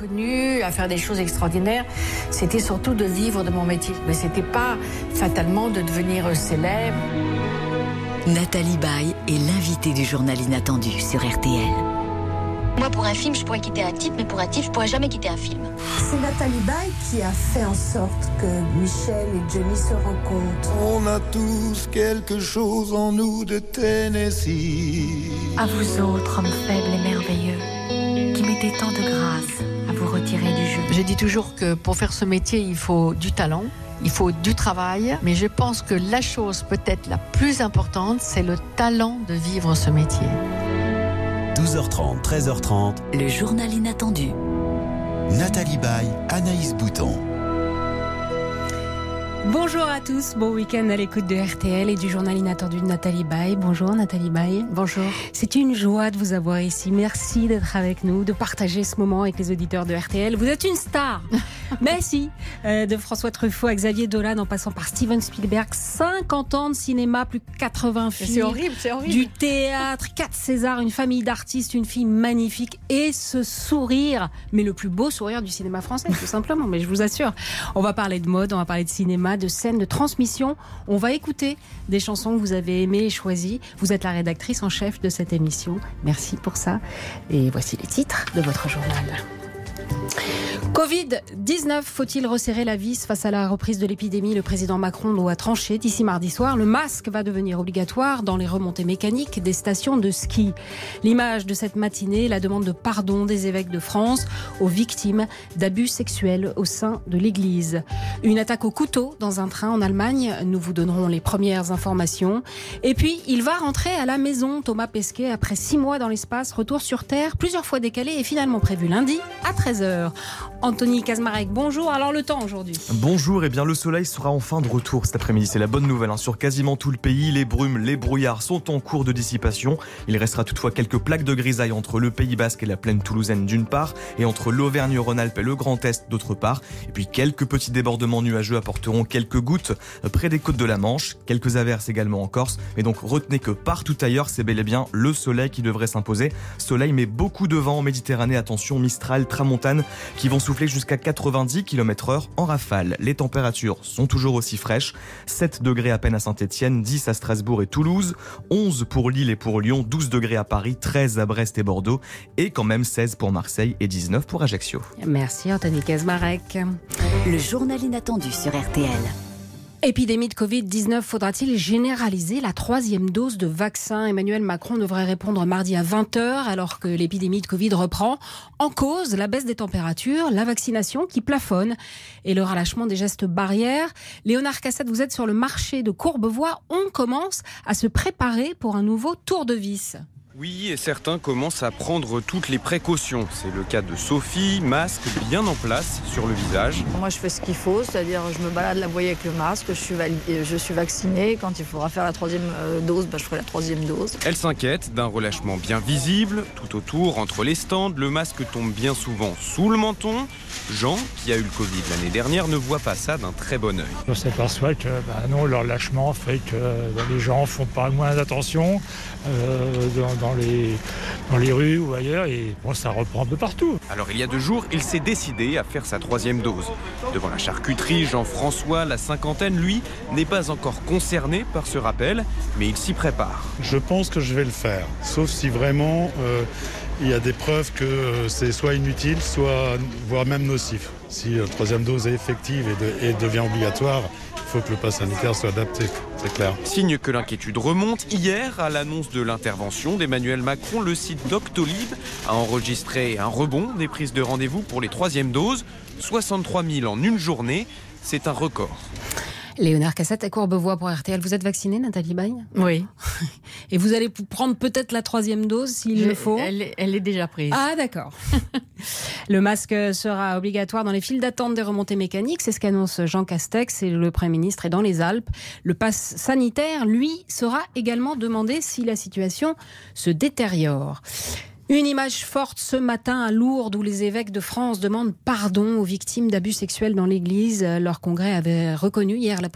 connu, à faire des choses extraordinaires. C'était surtout de vivre de mon métier. Mais c'était pas fatalement de devenir célèbre. Nathalie Baye est l'invitée du journal inattendu sur RTL. Moi, pour un film, je pourrais quitter un type, mais pour un type, je pourrais jamais quitter un film. C'est Nathalie Baye qui a fait en sorte que Michel et Jenny se rencontrent. On a tous quelque chose en nous de Tennessee. À vous autres, hommes faibles et merveilleux, qui mettez tant de grâce retirer du jeu. Je dis toujours que pour faire ce métier, il faut du talent. Il faut du travail, mais je pense que la chose peut-être la plus importante, c'est le talent de vivre ce métier. 12h30, 13h30. Le journal inattendu. Nathalie Baye, Anaïs Bouton. Bonjour à tous, bon week-end à l'écoute de RTL et du journal inattendu de Nathalie Baye. Bonjour Nathalie Baye. Bonjour. C'est une joie de vous avoir ici. Merci d'être avec nous, de partager ce moment avec les auditeurs de RTL. Vous êtes une star. Mais si, euh, de François Truffaut à Xavier Dolan en passant par Steven Spielberg, 50 ans de cinéma, plus de 80 films. C'est horrible, c'est horrible. Du théâtre, 4 Césars, une famille d'artistes, une fille magnifique et ce sourire, mais le plus beau sourire du cinéma français, tout simplement. Mais je vous assure, on va parler de mode, on va parler de cinéma, de scène, de transmission. On va écouter des chansons que vous avez aimées et choisies. Vous êtes la rédactrice en chef de cette émission. Merci pour ça. Et voici les titres de votre journal. Covid-19, faut-il resserrer la vis face à la reprise de l'épidémie? Le président Macron doit trancher d'ici mardi soir. Le masque va devenir obligatoire dans les remontées mécaniques des stations de ski. L'image de cette matinée, la demande de pardon des évêques de France aux victimes d'abus sexuels au sein de l'Église. Une attaque au couteau dans un train en Allemagne, nous vous donnerons les premières informations. Et puis, il va rentrer à la maison, Thomas Pesquet, après six mois dans l'espace, retour sur Terre, plusieurs fois décalé et finalement prévu lundi à 13h. Anthony Kazmarek, bonjour. Alors le temps aujourd'hui Bonjour, et bien le soleil sera enfin de retour cet après-midi. C'est la bonne nouvelle. hein. Sur quasiment tout le pays, les brumes, les brouillards sont en cours de dissipation. Il restera toutefois quelques plaques de grisaille entre le Pays Basque et la plaine toulousaine d'une part, et entre l'Auvergne-Rhône-Alpes et le Grand Est d'autre part. Et puis quelques petits débordements nuageux apporteront quelques gouttes près des côtes de la Manche, quelques averses également en Corse. Mais donc retenez que partout ailleurs, c'est bel et bien le soleil qui devrait s'imposer. Soleil mais beaucoup de vent en Méditerranée. Attention, Mistral, Tramontane, qui vont souffler jusqu'à 90 km heure en rafale. Les températures sont toujours aussi fraîches. 7 degrés à peine à Saint-Etienne, 10 à Strasbourg et Toulouse, 11 pour Lille et pour Lyon, 12 degrés à Paris, 13 à Brest et Bordeaux, et quand même 16 pour Marseille et 19 pour Ajaccio. Merci Anthony Kazmarek. Le journal inattendu sur RTL. Épidémie de Covid-19, faudra-t-il généraliser la troisième dose de vaccin? Emmanuel Macron devrait répondre mardi à 20h alors que l'épidémie de Covid reprend. En cause, la baisse des températures, la vaccination qui plafonne et le relâchement des gestes barrières. Léonard Cassette, vous êtes sur le marché de Courbevoie. On commence à se préparer pour un nouveau tour de vis. Oui, et certains commencent à prendre toutes les précautions. C'est le cas de Sophie, masque bien en place sur le visage. Moi, je fais ce qu'il faut, c'est-à-dire je me balade la voie avec le masque, je suis, validée, je suis vaccinée. Quand il faudra faire la troisième euh, dose, bah, je ferai la troisième dose. Elle s'inquiète d'un relâchement bien visible. Tout autour, entre les stands, le masque tombe bien souvent sous le menton. Jean, qui a eu le Covid l'année dernière, ne voit pas ça d'un très bon œil. On s'aperçoit que bah non, leur lâchement fait que bah, les gens font pas moins attention euh, dans, dans les, dans les rues ou ailleurs et bon, ça reprend un peu partout. Alors il y a deux jours, il s'est décidé à faire sa troisième dose. Devant la charcuterie, Jean-François, la cinquantaine, lui, n'est pas encore concerné par ce rappel, mais il s'y prépare. Je pense que je vais le faire, sauf si vraiment euh, il y a des preuves que euh, c'est soit inutile, soit voire même nocif. Si la troisième dose est effective et, de- et devient obligatoire, faut que le pass sanitaire soit adapté, c'est clair. Signe que l'inquiétude remonte, hier, à l'annonce de l'intervention d'Emmanuel Macron, le site Doctolib a enregistré un rebond des prises de rendez-vous pour les troisièmes doses. 63 000 en une journée, c'est un record. Léonard Cassette à Courbevoie pour RTL. Vous êtes vaccinée, Nathalie Baye Oui. Et vous allez prendre peut-être la troisième dose s'il le faut? Elle, est- elle est déjà prise. Ah d'accord. le masque sera obligatoire dans les files d'attente des remontées mécaniques, c'est ce qu'annonce Jean Castex et le Premier ministre est dans les Alpes. Le pass sanitaire, lui, sera également demandé si la situation se détériore. Une image forte ce matin à Lourdes où les évêques de France demandent pardon aux victimes d'abus sexuels dans l'Église. Leur congrès avait reconnu hier la,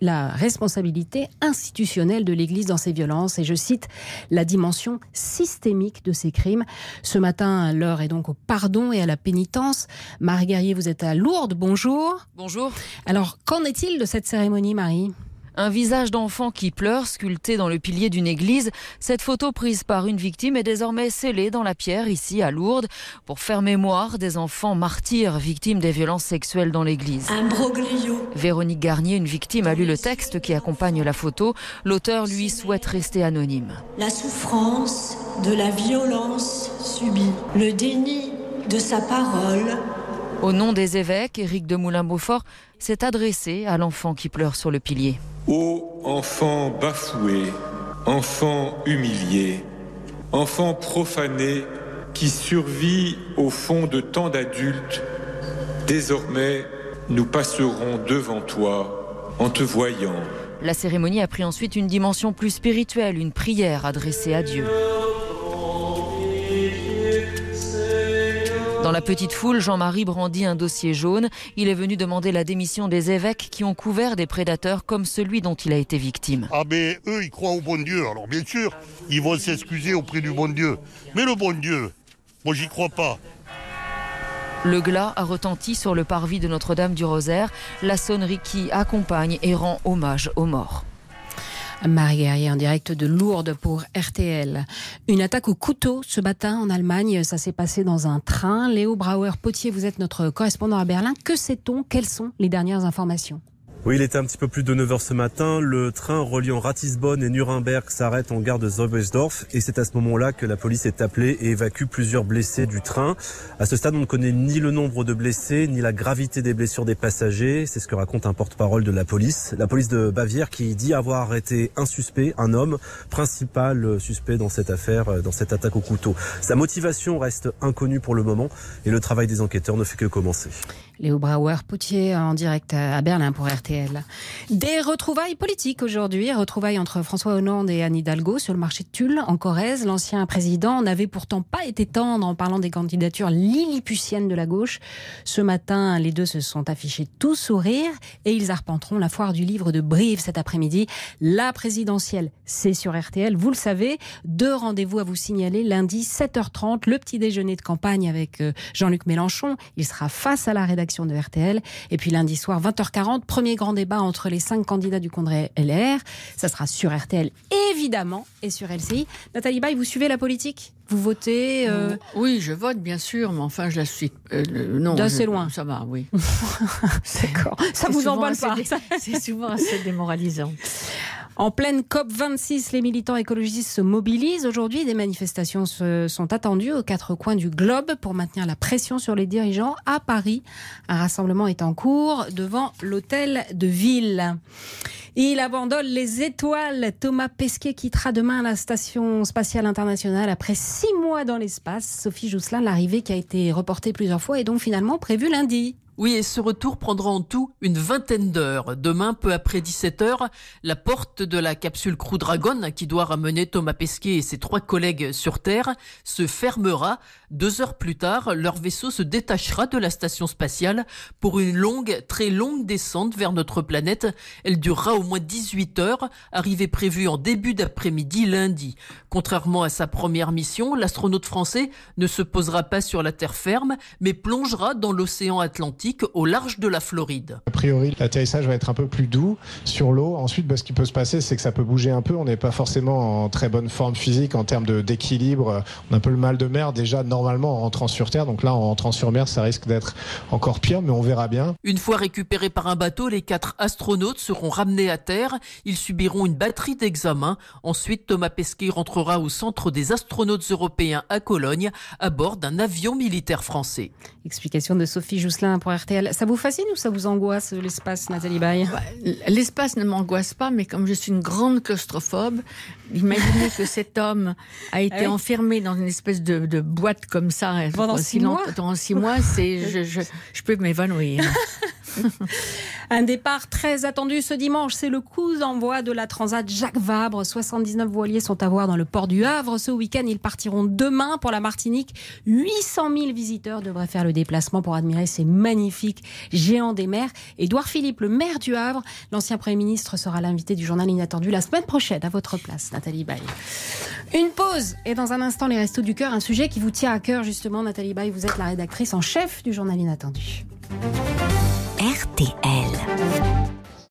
la responsabilité institutionnelle de l'Église dans ces violences et je cite la dimension systémique de ces crimes. Ce matin, l'heure est donc au pardon et à la pénitence. Marie Guerrier, vous êtes à Lourdes. Bonjour. Bonjour. Alors, qu'en est-il de cette cérémonie, Marie? Un visage d'enfant qui pleure, sculpté dans le pilier d'une église. Cette photo prise par une victime est désormais scellée dans la pierre ici à Lourdes pour faire mémoire des enfants martyrs victimes des violences sexuelles dans l'église. Véronique Garnier, une victime, a lu le texte qui accompagne la photo. L'auteur, lui, souhaite rester anonyme. La souffrance de la violence subie, le déni de sa parole. Au nom des évêques, Éric de Moulin-Beaufort s'est adressé à l'enfant qui pleure sur le pilier. Ô enfant bafoué, enfant humilié, enfant profané qui survit au fond de tant d'adultes, désormais nous passerons devant toi en te voyant. La cérémonie a pris ensuite une dimension plus spirituelle, une prière adressée à Dieu. Dans la petite foule, Jean-Marie brandit un dossier jaune. Il est venu demander la démission des évêques qui ont couvert des prédateurs comme celui dont il a été victime. Ah mais eux, ils croient au bon Dieu. Alors bien sûr, ils vont s'excuser auprès du bon Dieu. Mais le bon Dieu, moi j'y crois pas. Le glas a retenti sur le parvis de Notre-Dame du Rosaire, la sonnerie qui accompagne et rend hommage aux morts. Marie Guerrier en direct de Lourdes pour RTL. Une attaque au couteau ce matin en Allemagne. Ça s'est passé dans un train. Léo Brauer-Potier, vous êtes notre correspondant à Berlin. Que sait-on? Quelles sont les dernières informations? Oui, il était un petit peu plus de 9h ce matin. Le train reliant Ratisbonne et Nuremberg s'arrête en gare de Zobelsdorf et c'est à ce moment-là que la police est appelée et évacue plusieurs blessés du train. À ce stade, on ne connaît ni le nombre de blessés ni la gravité des blessures des passagers. C'est ce que raconte un porte-parole de la police. La police de Bavière qui dit avoir arrêté un suspect, un homme, principal suspect dans cette affaire, dans cette attaque au couteau. Sa motivation reste inconnue pour le moment et le travail des enquêteurs ne fait que commencer. Léo Brauer-Potier en direct à Berlin pour RTL. Des retrouvailles politiques aujourd'hui, retrouvailles entre François Hollande et Anne Hidalgo sur le marché de Tulle en Corrèze. L'ancien président n'avait pourtant pas été tendre en parlant des candidatures lilliputiennes de la gauche. Ce matin, les deux se sont affichés tout sourire et ils arpenteront la foire du livre de Brive cet après-midi. La présidentielle, c'est sur RTL, vous le savez. Deux rendez-vous à vous signaler lundi 7h30, le petit déjeuner de campagne avec euh, Jean-Luc Mélenchon. Il sera face à la rédaction de RTL. Et puis lundi soir, 20h40, premier grand débat entre les cinq candidats du congrès LR. Ça sera sur RTL, évidemment, et sur LCI. Nathalie Baye, vous suivez la politique? Vous votez euh Oui, je vote bien sûr, mais enfin je la suis. Euh, non, d'assez loin. Ça va, oui. D'accord. Ça vous emballe pas. C'est souvent assez démoralisant. En pleine COP26, les militants écologistes se mobilisent. Aujourd'hui, des manifestations sont attendues aux quatre coins du globe pour maintenir la pression sur les dirigeants. À Paris, un rassemblement est en cours devant l'hôtel de ville. Il abandonne les étoiles. Thomas Pesquet quittera demain la station spatiale internationale après six mois dans l'espace. Sophie Jousselin, l'arrivée qui a été reportée plusieurs fois est donc finalement prévue lundi. Oui, et ce retour prendra en tout une vingtaine d'heures. Demain, peu après 17 heures, la porte de la capsule Crew Dragon, qui doit ramener Thomas Pesquet et ses trois collègues sur Terre, se fermera. Deux heures plus tard, leur vaisseau se détachera de la station spatiale pour une longue, très longue descente vers notre planète. Elle durera au moins 18 heures, arrivée prévue en début d'après-midi lundi. Contrairement à sa première mission, l'astronaute français ne se posera pas sur la terre ferme, mais plongera dans l'océan Atlantique au large de la Floride. A priori, l'atterrissage va être un peu plus doux sur l'eau. Ensuite, bah, ce qui peut se passer, c'est que ça peut bouger un peu. On n'est pas forcément en très bonne forme physique en termes d'équilibre. On a un peu le mal de mer déjà normalement en rentrant sur Terre. Donc là, en rentrant sur mer, ça risque d'être encore pire, mais on verra bien. Une fois récupérés par un bateau, les quatre astronautes seront ramenés à Terre. Ils subiront une batterie d'examens. Ensuite, Thomas Pesquet rentrera au centre des astronautes européens à Cologne à bord d'un avion militaire français. Explication de Sophie Jousselin pour RTL. Ça vous fascine ou ça vous angoisse l'espace, Nathalie Baye? L'espace ne m'angoisse pas, mais comme je suis une grande claustrophobe, imaginez que cet homme a été ah enfermé dans une espèce de, boîte comme ça pendant six mois. Pendant six mois, c'est je, je, je peux m'évanouir. Un départ très attendu ce dimanche, c'est le coup d'envoi de la Transat Jacques Vabre. 79 voiliers sont à voir dans le port du Havre. Ce week-end, ils partiront demain pour la Martinique. 800 000 visiteurs devraient faire le déplacement pour admirer ces magnifiques géants des mers. Édouard Philippe, le maire du Havre, l'ancien Premier ministre, sera l'invité du journal Inattendu la semaine prochaine à votre place, Nathalie Baye. Une pause et dans un instant, les Restos du Cœur, un sujet qui vous tient à cœur justement, Nathalie Baye. Vous êtes la rédactrice en chef du journal Inattendu. RTL.